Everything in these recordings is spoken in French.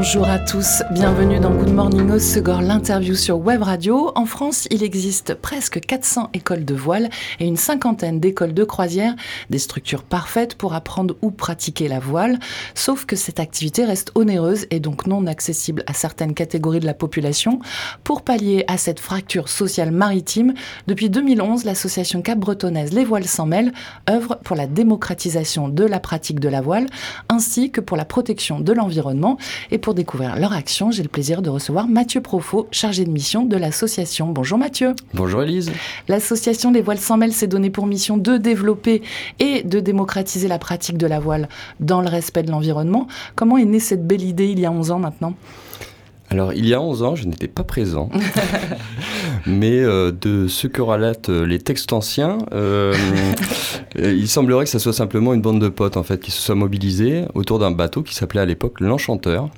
Bonjour à tous, bienvenue dans Good Morning au Segor, l'interview sur Web Radio. En France, il existe presque 400 écoles de voile et une cinquantaine d'écoles de croisière, des structures parfaites pour apprendre ou pratiquer la voile, sauf que cette activité reste onéreuse et donc non accessible à certaines catégories de la population. Pour pallier à cette fracture sociale maritime, depuis 2011, l'association cap-bretonnaise Les Voiles sans mêle œuvre pour la démocratisation de la pratique de la voile ainsi que pour la protection de l'environnement et pour découvrir leur action, j'ai le plaisir de recevoir Mathieu Profot, chargé de mission de l'association. Bonjour Mathieu. Bonjour Elise. L'association Les Voiles sans mêle s'est donnée pour mission de développer et de démocratiser la pratique de la voile dans le respect de l'environnement. Comment est née cette belle idée il y a 11 ans maintenant? Alors, il y a 11 ans, je n'étais pas présent, mais euh, de ce que relatent euh, les textes anciens, euh, il semblerait que ce soit simplement une bande de potes en fait qui se soit mobilisés autour d'un bateau qui s'appelait à l'époque l'Enchanteur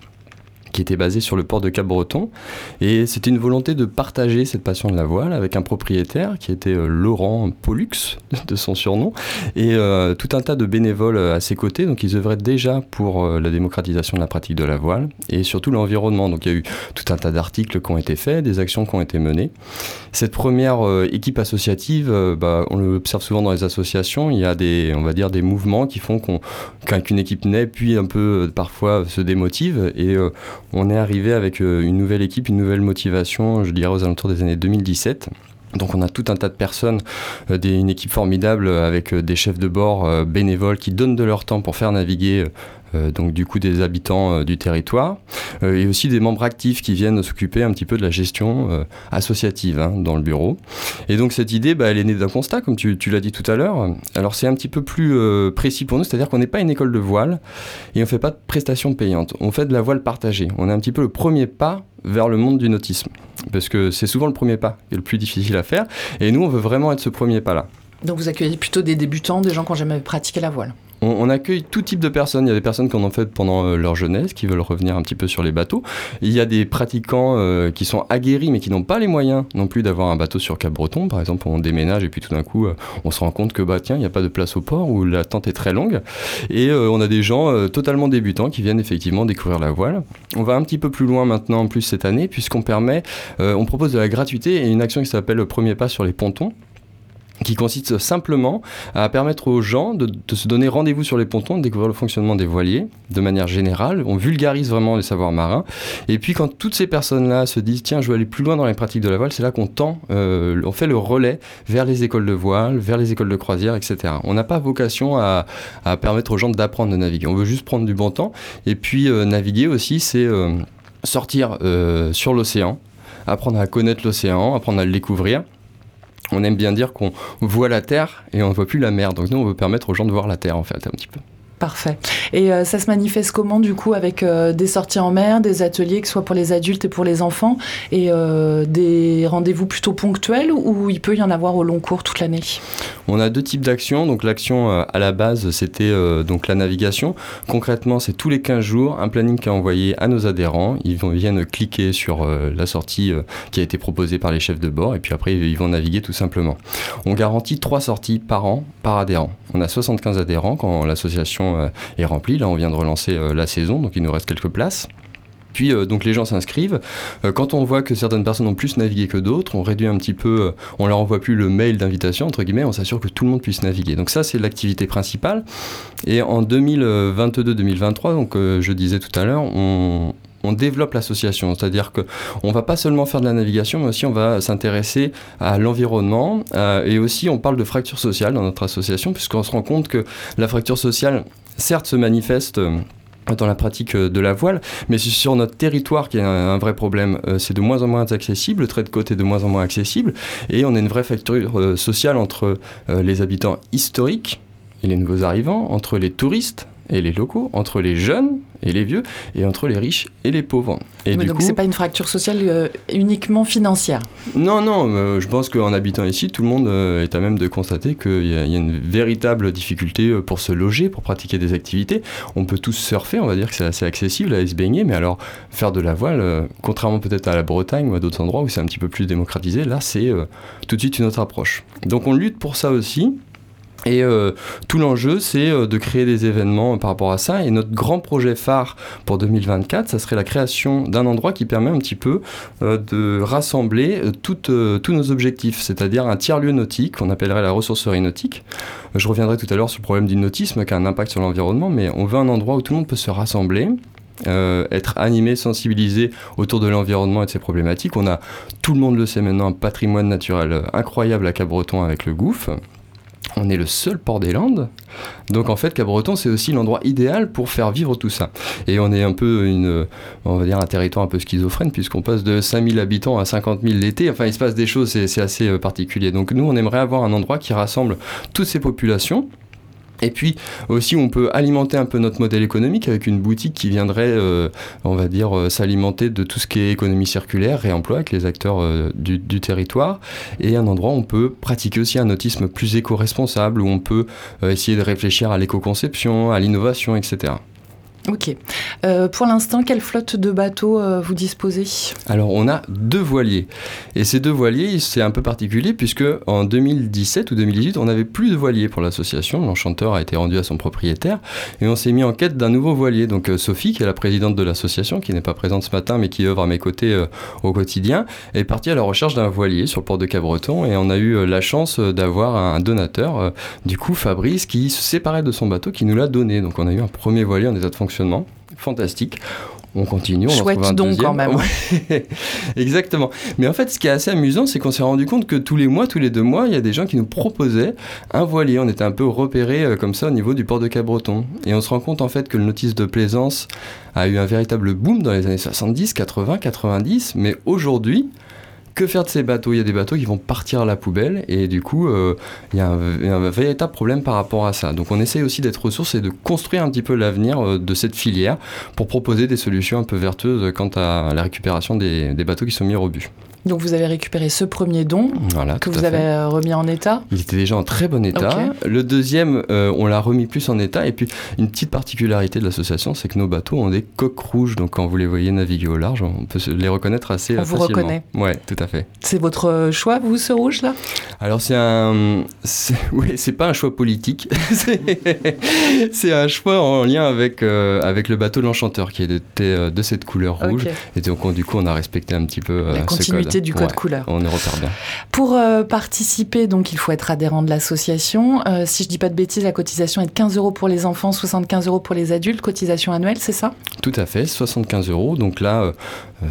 qui était basé sur le port de Cap-Breton. Et c'était une volonté de partager cette passion de la voile avec un propriétaire qui était euh, Laurent Pollux, de son surnom, et euh, tout un tas de bénévoles euh, à ses côtés. Donc ils œuvraient déjà pour la démocratisation de la pratique de la voile et surtout l'environnement. Donc il y a eu tout un tas d'articles qui ont été faits, des actions qui ont été menées. Cette première équipe associative, bah, on l'observe souvent dans les associations, il y a des, on va dire, des mouvements qui font qu'une équipe naît, puis un peu parfois se démotive. Et on est arrivé avec euh, une nouvelle équipe, une nouvelle motivation, je dirais aux alentours des années 2017. Donc on a tout un tas de personnes, euh, une équipe formidable avec euh, des chefs de bord bénévoles qui donnent de leur temps pour faire naviguer donc du coup des habitants euh, du territoire, euh, et aussi des membres actifs qui viennent s'occuper un petit peu de la gestion associative hein, dans le bureau. Et donc cette idée, bah, elle est née d'un constat, comme tu, l'as dit tout à l'heure. Alors c'est un petit peu plus précis pour nous, c'est-à-dire qu'on n'est pas une école de voile et on ne fait pas de prestations payantes. On fait de la voile partagée. On est un petit peu le premier pas vers le monde du nautisme. Parce que c'est souvent le premier pas est le plus difficile à faire. Et nous, on veut vraiment être ce premier pas-là. Donc vous accueillez plutôt des débutants, des gens qui n'ont jamais pratiqué la voile on, accueille tout type de personnes. Il y a des personnes qui en ont fait pendant euh, leur jeunesse, qui veulent revenir un petit peu sur les bateaux. Il y a des pratiquants euh, qui sont aguerris, mais qui n'ont pas les moyens non plus d'avoir un bateau sur Cap-Breton. Par exemple, on déménage et puis tout d'un coup, euh, on se rend compte que bah tiens, il n'y a pas de place au port ou la tente est très longue. Et on a des gens totalement débutants qui viennent effectivement découvrir la voile. On va un petit peu plus loin maintenant, en plus cette année, puisqu'on permet, on propose de la gratuité et une action qui s'appelle Premier pas sur les pontons qui consiste simplement à permettre aux gens de, se donner rendez-vous sur les pontons, de découvrir le fonctionnement des voiliers de manière générale. On vulgarise vraiment les savoirs marins. Et puis quand toutes ces personnes-là se disent tiens, je veux aller plus loin dans les pratiques de la voile, c'est là qu'on tend, euh, on fait le relais vers les écoles de voile, vers les écoles de croisière, etc. On n'a pas vocation à, permettre aux gens d'apprendre à naviguer. On veut juste prendre du bon temps. Et puis euh, naviguer aussi, c'est euh, sortir sur l'océan, apprendre à connaître l'océan, apprendre à le découvrir on aime bien dire qu'on voit la Terre et on ne voit plus la mer. Donc nous, on veut permettre aux gens de voir la Terre, en fait, un petit peu. Parfait. Et euh, ça se manifeste comment du coup avec euh, des sorties en mer, des ateliers que ce soit pour les adultes et pour les enfants et euh, des rendez-vous plutôt ponctuels ou il peut y en avoir au long cours toute l'année? On a deux types d'actions. Donc l'action à la base c'était donc la navigation. Concrètement c'est tous les 15 jours un planning qui est envoyé à nos adhérents. Ils vont, viennent cliquer sur la sortie qui a été proposée par les chefs de bord et puis après ils vont naviguer tout simplement. On garantit trois sorties par an par adhérent. On a 75 adhérents quand l'association euh, est remplie. Là, on vient de relancer euh, la saison, donc il nous reste quelques places. Puis euh, donc les gens s'inscrivent. quand on voit que certaines personnes ont plus navigué que d'autres, on réduit un petit peu, on leur envoie plus le mail d'invitation entre guillemets, on s'assure que tout le monde puisse naviguer. Donc ça c'est l'activité principale. Et en 2022-2023, donc je disais tout à l'heure, on, on développe l'association, c'est-à-dire que on va pas seulement faire de la navigation, mais aussi on va s'intéresser à l'environnement et aussi on parle de fracture sociale dans notre association, puisqu'on se rend compte que la fracture sociale, certes, se manifeste euh, dans la pratique euh, de la voile, mais c'est sur notre territoire qui est un, vrai problème. Euh, c'est de moins en moins accessible, le trait de côte est de moins en moins accessible, et on a une vraie fracture sociale entre les habitants historiques et les nouveaux arrivants, entre les touristes et les locaux, entre les jeunes et les vieux, et entre les riches et les pauvres. Et du donc c'est pas une fracture sociale uniquement financière. Non, non, je pense qu'en habitant ici, tout le monde est à même de constater qu'il y, a une véritable difficulté pour se loger, pour pratiquer des activités. On peut tous surfer, on va dire que c'est assez accessible, aller se baigner, mais alors faire de la voile, contrairement peut-être à la Bretagne ou à d'autres endroits où c'est un petit peu plus démocratisé, là c'est tout de suite une autre approche. Donc on lutte pour ça aussi. Et euh, tout l'enjeu, c'est euh, de créer des événements par rapport à ça. Et notre grand projet phare pour 2024, ça serait la création d'un endroit qui permet un petit peu euh, de rassembler tous nos objectifs, c'est-à-dire un tiers-lieu nautique, qu'on appellerait la ressourcerie nautique. Je reviendrai tout à l'heure sur le problème du nautisme qui a un impact sur l'environnement, mais on veut un endroit où tout le monde peut se rassembler, être animé, sensibilisé autour de l'environnement et de ses problématiques. On a, tout le monde le sait maintenant, un patrimoine naturel incroyable à Cabreton avec le gouffre. On est le seul port des Landes. Donc en fait, Cabreton, c'est aussi l'endroit idéal pour faire vivre tout ça. Et on est un peu une, on va dire un territoire un peu schizophrène puisqu'on passe de 5000 habitants à 50 000 l'été. Enfin, il se passe des choses, c'est assez euh, particulier. Donc nous, on aimerait avoir un endroit qui rassemble toutes ces populations et puis aussi, on peut alimenter un peu notre modèle économique avec une boutique qui viendrait, euh, on va dire, euh, s'alimenter de tout ce qui est économie circulaire, réemploi avec les acteurs euh, du, du, territoire, et un endroit où on peut pratiquer aussi un autisme plus éco-responsable, où on peut essayer de réfléchir à l'éco-conception, à l'innovation, etc. Ok. Euh, pour l'instant, quelle flotte de bateaux euh, vous disposez? Alors, on a deux voiliers. Et ces deux voiliers, c'est un peu particulier puisque en 2017 ou 2018, on n'avait plus de voiliers pour l'association. L'enchanteur a été rendu à son propriétaire et on s'est mis en quête d'un nouveau voilier. Donc, euh, Sophie, qui est la présidente de l'association, qui n'est pas présente ce matin mais qui œuvre à mes côtés au quotidien, est partie à la recherche d'un voilier sur le port de Cabreton et on a eu la chance d'avoir un donateur, du coup Fabrice, qui se séparait de son bateau, qui nous l'a donné. Donc, on a eu un premier voilier en état de fonction fantastique. On continue, on Chouette en un quand même. Exactement. Mais en fait, ce qui est assez amusant, c'est qu'on s'est rendu compte que tous les mois, tous les deux mois, il y a des gens qui nous proposaient un voilier. On était un peu repérés euh, comme ça au niveau du port de Cap-Breton. Et on se rend compte en fait que le notice de plaisance a eu un véritable boom dans les années 70, 80, 90. Mais aujourd'hui, que faire de ces bateaux? Il y a des bateaux qui vont partir à la poubelle et du coup, euh, il, y a un, véritable problème par rapport à ça. Donc on essaye aussi d'être ressources et de construire un petit peu l'avenir euh, de cette filière pour proposer des solutions un peu vertueuses quant à la récupération des, des bateaux qui sont mis au rebut. Donc vous avez récupéré ce premier don que vous avez euh, remis en état Il était déjà en très bon état. Le deuxième, euh, on l'a remis plus en état. Et puis une petite particularité de l'association, c'est que nos bateaux ont des coques rouges. Donc quand vous les voyez naviguer au large, on peut les reconnaître assez on facilement. vous reconnaît Ouais, tout à fait. C'est votre euh, choix, vous, ce rouge là Alors c'est un, oui, c'est pas un choix politique. c'est un choix en lien avec avec le bateau de l'enchanteur qui était de cette couleur rouge. Et donc du coup, on a respecté un petit peu ce code du code couleur. On repère bien. Pour euh, participer, donc, il faut être adhérent de l'association. Euh, si je dis pas de bêtises, la cotisation est de 15 euros pour les enfants, 75 euros pour les adultes. Cotisation annuelle, c'est ça? Tout à fait, 75 euros. Donc là, euh,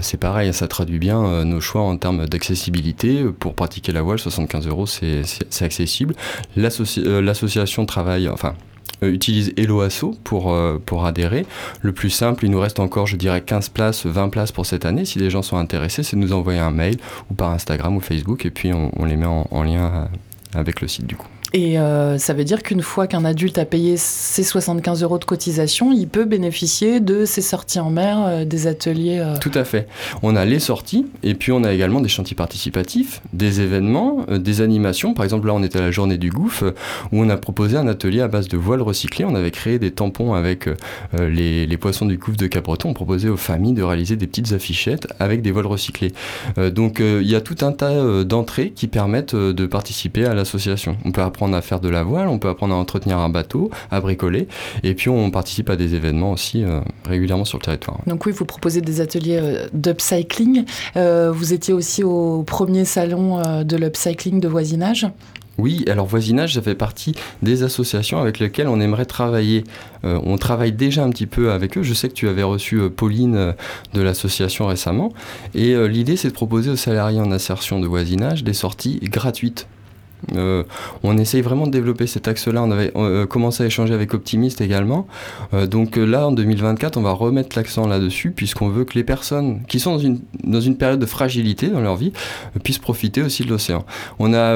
c'est pareil, ça traduit bien nos choix en termes d'accessibilité. Pour pratiquer la voile, 75 euros, c'est accessible. L'association travaille, enfin, euh, utilise Helloasso pour, euh, pour adhérer. Le plus simple, il nous reste encore, je dirais, 15 places, 20 places pour cette année. Si les gens sont intéressés, c'est de nous envoyer un mail ou par Instagram ou Facebook et puis on, les met en lien avec le site du coup. Et euh, ça veut dire qu'une fois qu'un adulte a payé ses 75 euros de cotisation, il peut bénéficier de ses sorties en mer, euh, des ateliers. Euh. Tout à fait. On a les sorties et puis on a également des chantiers participatifs, des événements, des animations. Par exemple, là, on était à la journée du gouffre où on a proposé un atelier à base de voiles recyclées. On avait créé des tampons avec les, poissons du gouffre de Cabreton. On proposait aux familles de réaliser des petites affichettes avec des voiles recyclées. donc, il y a tout un tas d'entrées qui permettent de participer à l'association. On peut apprendre apprendre à faire de la voile, on peut apprendre à entretenir un bateau, à bricoler, et puis on participe à des événements aussi euh, régulièrement sur le territoire. Donc oui, vous proposez des ateliers euh, d'upcycling. Euh, vous étiez aussi au premier salon de l'upcycling de voisinage oui, alors voisinage, ça fait partie des associations avec lesquelles on aimerait travailler. on travaille déjà un petit peu avec eux. Je sais que tu avais reçu Pauline de l'association récemment. Et l'idée, c'est de proposer aux salariés en insertion de voisinage des sorties gratuites euh, on essaye vraiment de développer cet axe-là. On avait euh, commencé à échanger avec Optimiste également. Euh, donc là, en 2024, on va remettre l'accent là-dessus, puisqu'on veut que les personnes qui sont dans une, dans une période de fragilité dans leur vie puissent profiter aussi de l'océan. On a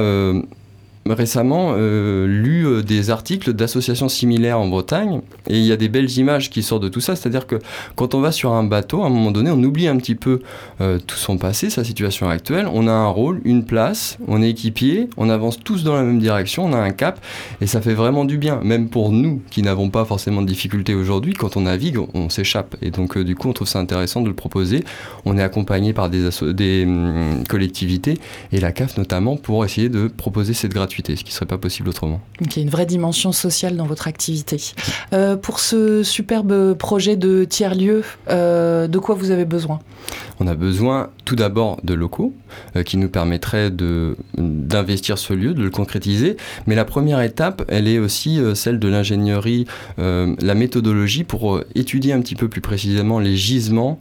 récemment euh, lu euh, des articles d'associations similaires en Bretagne et il y a des belles images qui sortent de tout ça. C'est-à-dire que quand on va sur un bateau, à un moment donné, on oublie un petit peu euh, tout son passé, sa situation actuelle. On a un rôle, une place, on est équipier, on avance tous dans la même direction, on a un cap et ça fait vraiment du bien. Même pour nous qui n'avons pas forcément de difficultés aujourd'hui, quand on navigue, on, s'échappe. Et donc du coup, on trouve ça intéressant de le proposer. On est accompagné par des, des hum, collectivités et la CAF notamment pour essayer de proposer cette gratuité ce qui ne serait pas possible autrement. Donc il y a une vraie dimension sociale dans votre activité. Euh, pour ce superbe projet de tiers-lieu, euh, de quoi vous avez besoin? On a besoin tout d'abord de locaux euh, qui nous permettraient d'investir ce lieu, de le concrétiser. Mais la première étape, elle est aussi celle de l'ingénierie, la méthodologie pour étudier un petit peu plus précisément les gisements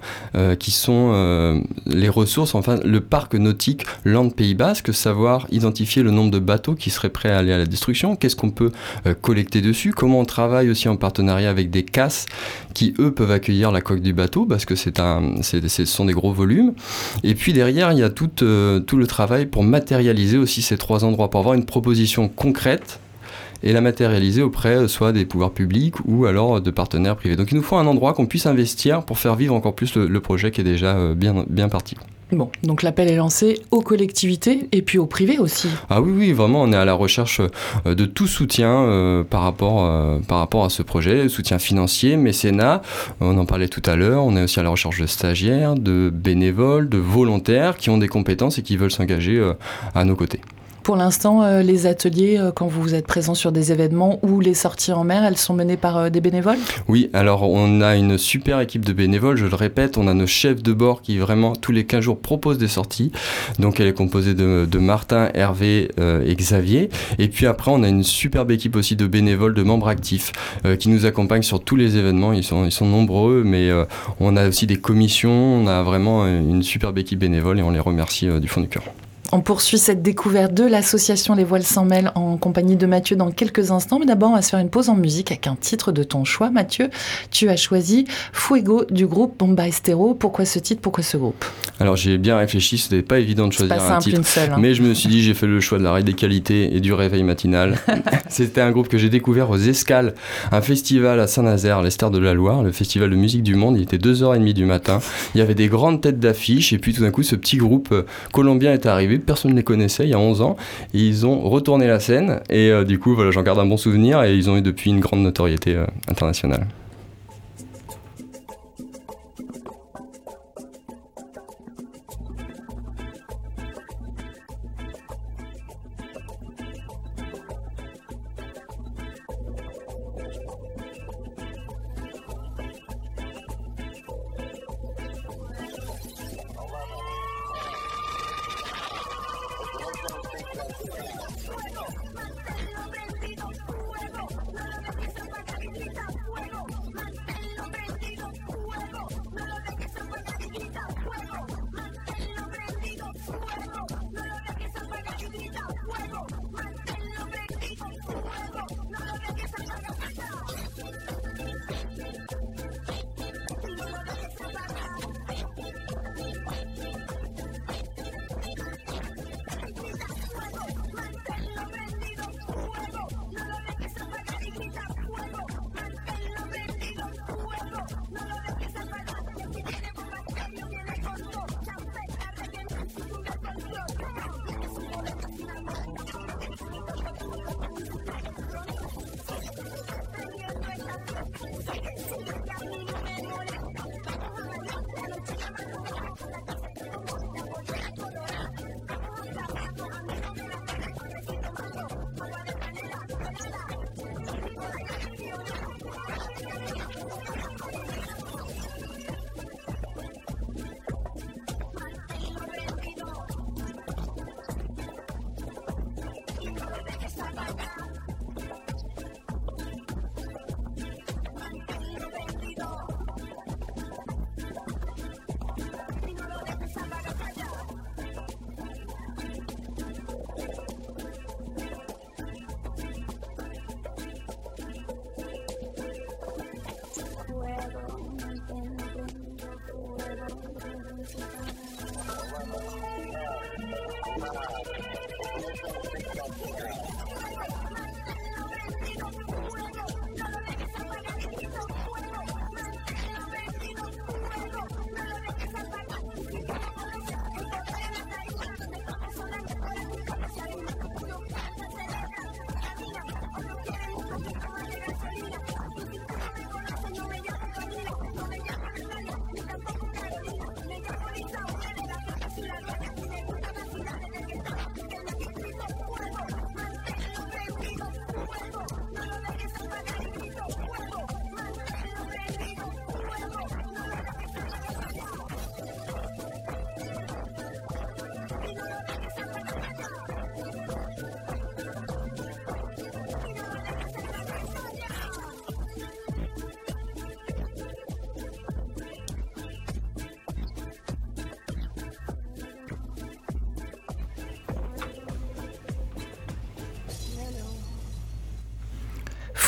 qui sont les ressources, enfin le parc nautique Land Pays Basque, savoir identifier le nombre de bateaux qui seraient prêts à aller à la destruction, qu'est-ce qu'on peut euh, collecter dessus, comment on travaille aussi en partenariat avec des casses qui, eux, peuvent accueillir la coque du bateau, parce que c'est un, ce sont des gros volumes. Et puis derrière, il y a tout, euh, tout le travail pour matérialiser aussi ces trois endroits, pour avoir une proposition concrète et la matérialiser auprès euh, soit des pouvoirs publics ou alors de partenaires privés. Donc il nous faut un endroit qu'on puisse investir pour faire vivre encore plus le, projet qui est déjà bien parti. Bon, donc l'appel est lancé aux collectivités et puis aux privés aussi. Ah oui, oui, vraiment, on est à la recherche euh, de tout soutien euh, par, rapport, euh, par rapport à ce projet, soutien financier, mécénat, on en parlait tout à l'heure, on est aussi à la recherche de stagiaires, de bénévoles, de volontaires qui ont des compétences et qui veulent s'engager à nos côtés. Pour l'instant, euh, les ateliers, euh, quand vous êtes présent sur des événements ou les sorties en mer, elles sont menées par euh, des bénévoles? Oui, alors on a une super équipe de bénévoles, je le répète, on a nos chefs de bord qui vraiment tous les 15 jours proposent des sorties. Donc elle est composée de, Martin, Hervé et Xavier. Et puis après, on a une superbe équipe aussi de bénévoles, de membres actifs qui nous accompagnent sur tous les événements. Ils sont, ils sont nombreux, mais on a aussi des commissions, on a vraiment une superbe équipe bénévole et on les remercie du fond du cœur. On poursuit cette découverte de l'association Les Voiles sans mêle en compagnie de Mathieu dans quelques instants. Mais d'abord, on va se faire une pause en musique avec un titre de ton choix. Mathieu, tu as choisi Fuego du groupe Bombay Stereo. Pourquoi ce titre? Pourquoi ce groupe? Alors, j'ai bien réfléchi. C'était pas évident de choisir un titre. Hein. Mais je me suis dit, j'ai fait le choix de la radicalité et du réveil matinal. C'était un groupe que j'ai découvert aux Escales, un festival à Saint-Nazaire, l'Esther de la Loire, le festival de musique du monde. Il était 2h30 du matin. Il y avait des grandes têtes d'affiches. Et puis, tout d'un coup, ce petit groupe euh, colombien est arrivé personne ne les connaissait il y a 11 ans. ils ont retourné la scène et euh, du coup, voilà, j'en garde un bon souvenir et ils ont eu depuis une grande notoriété euh, internationale.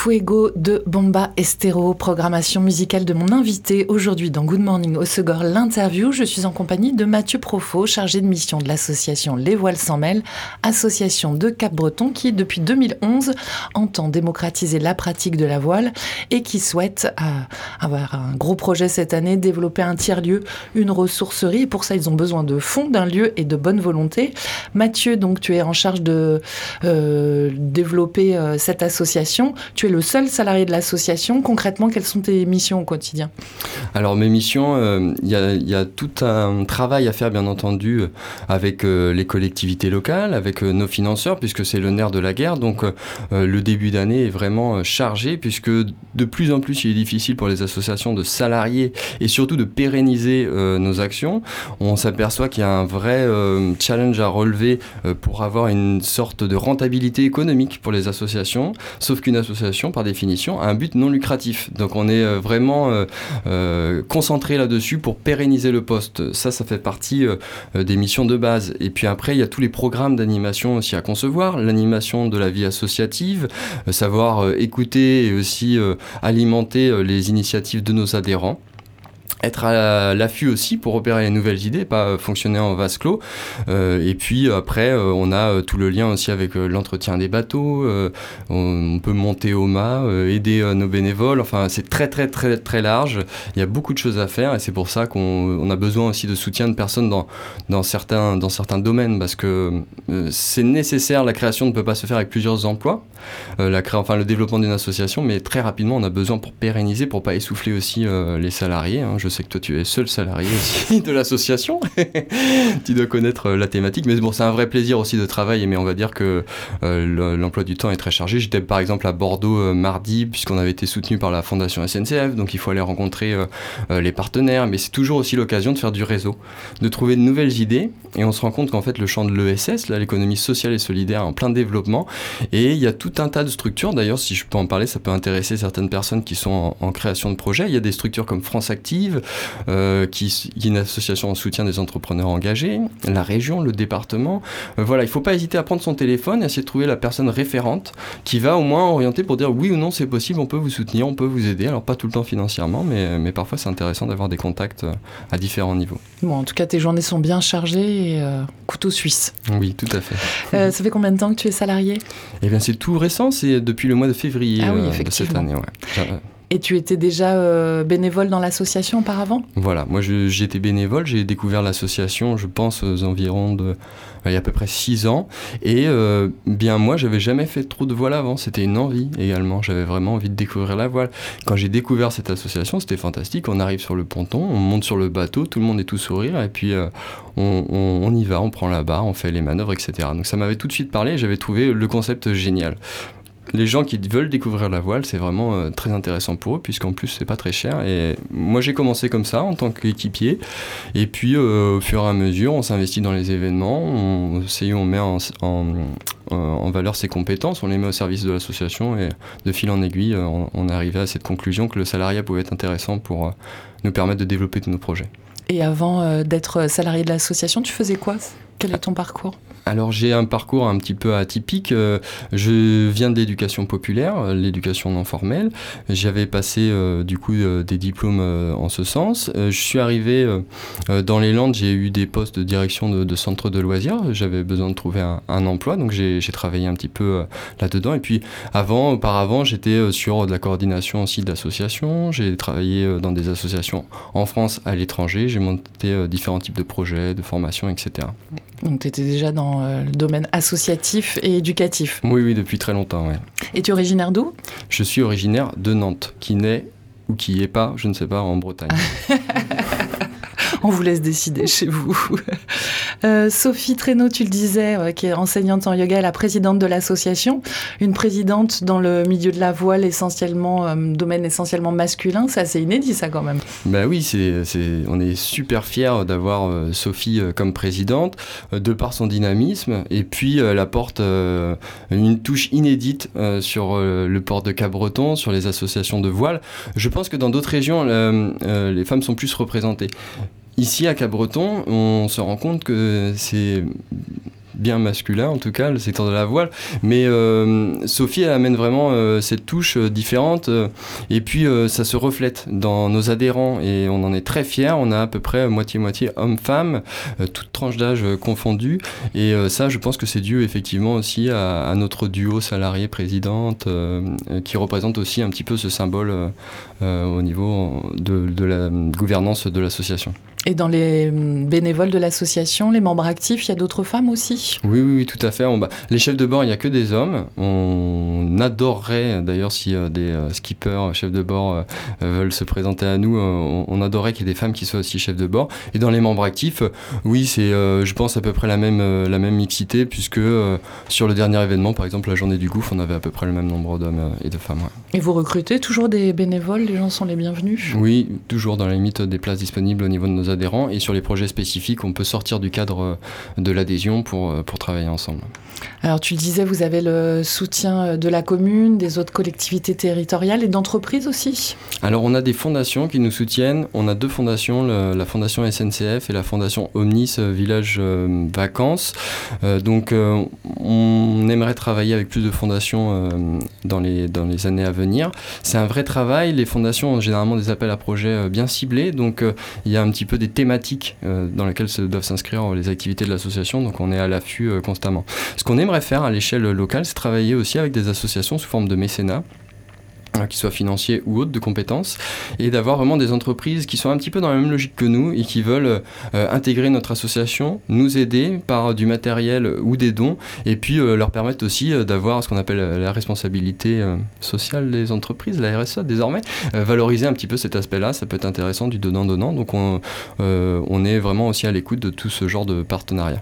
Fuego de Bomba Estero, programmation musicale de mon invité aujourd'hui dans Good Morning au Segor, l'interview. Je suis en compagnie de Mathieu Profo, chargé de mission de l'association Les Voiles sans Mêle, association de Cap-Breton qui, depuis 2011, entend démocratiser la pratique de la voile et qui souhaite euh, avoir un gros projet cette année, développer un tiers-lieu, une ressourcerie. Pour ça, ils ont besoin de fonds, d'un lieu et de bonne volonté. Mathieu, donc, tu es en charge de euh, développer euh, cette association. Tu es le seul salarié de l'association. Concrètement, quelles sont tes missions au quotidien? Alors mes missions, euh, il y, a tout un travail à faire bien entendu avec les collectivités locales, avec nos financeurs, puisque c'est le nerf de la guerre. Donc le début d'année est vraiment chargé, puisque de plus en plus il est difficile pour les associations de salariés et surtout de pérenniser nos actions. On s'aperçoit qu'il y a un vrai challenge à relever pour avoir une sorte de rentabilité économique pour les associations, sauf qu'une association, par définition, a un but non lucratif. Donc on est euh, vraiment euh, euh, concentré là-dessus pour pérenniser le poste. Ça, ça fait partie des missions de base. Et puis après, il y a tous les programmes d'animation aussi à concevoir, l'animation de la vie associative, savoir écouter et aussi alimenter les initiatives de nos adhérents être à l'affût aussi pour repérer les nouvelles idées, pas fonctionner en vase clos. Euh, et puis après, euh, on a euh, tout le lien aussi avec l'entretien des bateaux. On, peut monter au mât, aider nos bénévoles. Enfin, c'est très très très très large. Il y a beaucoup de choses à faire et c'est pour ça qu'on a besoin aussi de soutien de personnes dans, dans, certains, dans certains domaines parce que c'est nécessaire. La création ne peut pas se faire avec plusieurs emplois. la cré... enfin, le développement d'une association, mais très rapidement, on a besoin pour pérenniser, pour pas essouffler aussi les salariés. Hein. Je sais que toi, tu es seul salarié aussi de l'association. tu dois connaître euh, la thématique. Mais bon, c'est un vrai plaisir aussi de travailler. Mais on va dire que euh, l'emploi du temps est très chargé. J'étais par exemple à Bordeaux euh, mardi, puisqu'on avait été soutenu par la Fondation SNCF. Donc il faut aller rencontrer les partenaires. Mais c'est toujours aussi l'occasion de faire du réseau, de trouver de nouvelles idées. Et on se rend compte qu'en fait, le champ de l'ESS, l'économie sociale et solidaire, est en plein développement. Et il y a tout un tas de structures. D'ailleurs, si je peux en parler, ça peut intéresser certaines personnes qui sont en, en création de projets. Il y a des structures comme France Active, euh, qui, est une association en soutien des entrepreneurs engagés, la région, le département. Euh, voilà, il ne faut pas hésiter à prendre son téléphone et essayer de trouver la personne référente qui va au moins orienter pour dire oui ou non c'est possible, on peut vous soutenir, on peut vous aider. Alors pas tout le temps financièrement, mais, mais parfois c'est intéressant d'avoir des contacts euh, à différents niveaux. Bon, en tout cas, tes journées sont bien chargées et couteau suisse. Oui, tout à fait. ça fait combien de temps que tu es salarié? Eh bien, c'est tout récent, c'est depuis le mois de février ah de cette année. Ouais. Et tu étais déjà euh, bénévole dans l'association auparavant? Voilà, moi j'étais bénévole, j'ai découvert l'association, je pense, aux environs de. il y a à peu près 6 ans. Et euh, bien, moi, j'avais jamais fait trop de voile avant, c'était une envie également, j'avais vraiment envie de découvrir la voile. Quand j'ai découvert cette association, c'était fantastique, on arrive sur le ponton, on monte sur le bateau, tout le monde est tout sourire, et puis euh, on, on, y va, on prend la barre, on fait les manœuvres, etc. Donc ça m'avait tout de suite parlé, j'avais trouvé le concept génial les gens qui veulent découvrir la voile, c'est vraiment euh, très intéressant pour eux, puisqu'en plus, c'est pas très cher. Et moi, j'ai commencé comme ça, en tant qu'équipier. Et puis, euh, au fur et à mesure, on s'investit dans les événements, on, on met en, en, valeur ses compétences, on les met au service de l'association. Et de fil en aiguille, euh, on, on est arrivé à cette conclusion que le salariat pouvait être intéressant pour nous permettre de développer tous nos projets. Et avant d'être salarié de l'association, tu faisais quoi? Quel est ton parcours? Alors j'ai un parcours un petit peu atypique. Euh, je viens de l'éducation populaire, euh, l'éducation non formelle. J'avais passé euh, du coup des diplômes en ce sens. je suis arrivé dans les Landes, j'ai eu des postes de direction de, centre de loisirs. J'avais besoin de trouver un, emploi, donc j'ai travaillé un petit peu là-dedans. Et puis avant, auparavant, j'étais sur de la coordination aussi d'associations. J'ai travaillé dans des associations en France, à l'étranger. J'ai monté différents types de projets, de formations, etc. Donc tu étais déjà dans euh, le domaine associatif et éducatif. Oui, oui, depuis très longtemps. Ouais. Et tu es originaire d'où? Je suis originaire de Nantes, qui naît ou qui est pas, je ne sais pas, en Bretagne. On vous laisse décider chez vous. Euh, Sophie Traîneau, tu le disais, euh, qui est enseignante en yoga, la présidente de l'association, une présidente dans le milieu de la voile, essentiellement, euh, domaine essentiellement masculin, c'est assez inédit ça quand même. Bah oui, c'est, on est super fiers d'avoir Sophie comme présidente, de par son dynamisme, et puis elle apporte une touche inédite sur le port de Cap-Breton, sur les associations de voile. Je pense que dans d'autres régions, les femmes sont plus représentées. Ici, à Cabreton, on se rend compte que c'est bien masculin en tout cas, le secteur de la voile. Mais Sophie elle amène vraiment cette touche différente et puis ça se reflète dans nos adhérents et on en est très fiers. On a à peu près moitié-moitié hommes-femmes, toutes tranches d'âge confondues. Et ça, je pense que c'est dû effectivement aussi à, notre duo salarié-présidente qui représente aussi un petit peu ce symbole au niveau de la gouvernance de l'association. Et dans les hum, bénévoles de l'association, les membres actifs, il y a d'autres femmes aussi? Oui, oui, tout à fait. On, bah, les chefs de bord, il n'y a que des hommes. On adorerait, d'ailleurs, si euh, des euh, skippers, chefs de bord euh, veulent se présenter à nous, on, adorerait qu'il y ait des femmes qui soient aussi chefs de bord. Et dans les membres actifs, oui, c'est, je pense, à peu près la même, la même mixité, puisque sur le dernier événement, par exemple, la journée du gouffre, on avait à peu près le même nombre d'hommes et de femmes. Et vous recrutez toujours des bénévoles? Les gens sont les bienvenus? Oui, toujours dans la limite des places disponibles au niveau de nos adhérents et sur les projets spécifiques, on peut sortir du cadre euh, de l'adhésion pour, euh, pour travailler ensemble. Alors tu le disais, vous avez le soutien euh, de la commune, des autres collectivités territoriales et d'entreprises aussi? Alors on a des fondations qui nous soutiennent. On a deux fondations, la fondation SNCF et la fondation Omnis Village Vacances. donc on aimerait travailler avec plus de fondations dans, les, dans les années à venir. C'est un vrai travail. Les fondations ont généralement des appels à projets bien ciblés. Donc il y a un petit peu des thématiques euh, dans lesquelles doivent s'inscrire les activités de l'association, donc on est à l'affût euh, constamment. Ce qu'on aimerait faire à l'échelle locale, c'est travailler aussi avec des associations sous forme de mécénat qu'ils soient financiers ou autres de compétences, et d'avoir vraiment des entreprises qui sont un petit peu dans la même logique que nous et qui veulent intégrer notre association, nous aider par du matériel ou des dons, et puis leur permettre aussi d'avoir ce qu'on appelle la responsabilité sociale des entreprises, la RSA désormais, valoriser un petit peu cet aspect-là, ça peut être intéressant du donnant-donnant, donc on, on est vraiment aussi à l'écoute de tout ce genre de partenariat.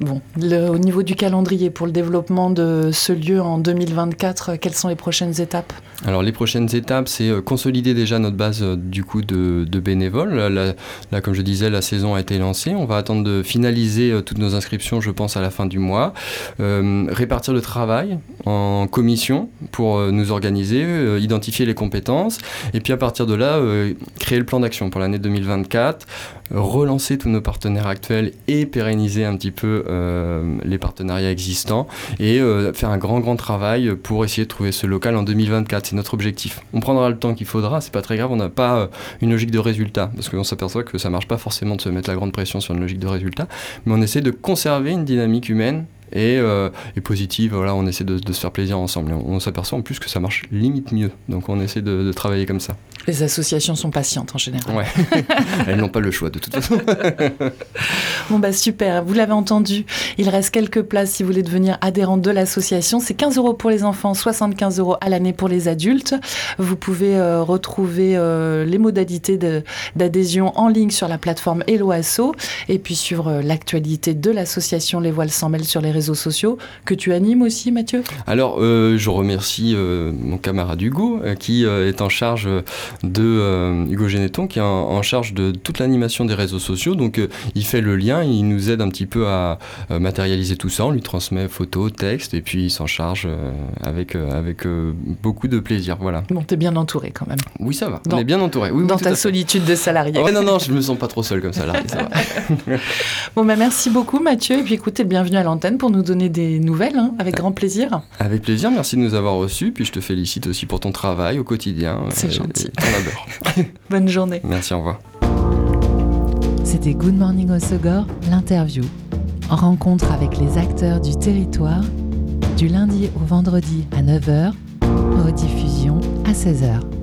Bon, au niveau du calendrier pour le développement de ce lieu en 2024, quelles sont les prochaines étapes? Alors les prochaines étapes, c'est euh, consolider déjà notre base euh, du coup de, bénévoles. Là, comme je disais, la saison a été lancée. On va attendre de finaliser euh, toutes nos inscriptions, je pense, à la fin du mois. répartir le travail en commission pour nous organiser, identifier les compétences, et puis à partir de là, créer le plan d'action pour l'année 2024 relancer tous nos partenaires actuels et pérenniser un petit peu euh, les partenariats existants et euh, faire un grand grand travail pour essayer de trouver ce local en 2024. C'est notre objectif. On prendra le temps qu'il faudra, c'est pas très grave, on n'a pas euh, une logique de résultat parce qu'on s'aperçoit que ça marche pas forcément de se mettre la grande pression sur une logique de résultat, mais on essaie de conserver une dynamique humaine et, euh, et positive. Voilà, on essaie de, se faire plaisir ensemble. On, s'aperçoit en plus que ça marche limite mieux. Donc on essaie de, travailler comme ça. Les associations sont patientes en général. Ouais. Elles n'ont pas le choix de toute façon. bon bah super, vous l'avez entendu. Il reste quelques places si vous voulez devenir adhérent de l'association. C'est 15 euros pour les enfants, 75 euros à l'année pour les adultes. Vous pouvez euh, retrouver euh, les modalités d'adhésion en ligne sur la plateforme Eloasso et puis suivre l'actualité de l'association Les Voiles sans mêle sur les réseaux réseaux sociaux que tu animes aussi, Mathieu? Alors, euh, je remercie euh, mon camarade Hugo, euh, qui est en charge de Hugo Geneton, qui est en, charge de toute l'animation des réseaux sociaux. Donc, il fait le lien, il nous aide un petit peu à matérialiser tout ça. On lui transmet photos, textes, et puis il s'en charge avec, avec beaucoup de plaisir. Voilà. Bon, t'es bien entouré quand même. Oui, ça va. on est bien entouré. dans ta solitude de salarié. non, non, je me sens pas trop seul comme salarié. Ça va. bon, bah, merci beaucoup, Mathieu. Et puis, écoutez, bienvenue à l'antenne pour nous donner des nouvelles, hein, avec grand plaisir. Avec plaisir, merci de nous avoir reçus, puis je te félicite aussi pour ton travail au quotidien. C'est euh, gentil. Bonne journée. Merci, au revoir. C'était Good Morning Osogor, l'interview. En rencontre avec les acteurs du territoire, du lundi au vendredi à 9h, rediffusion à 16h.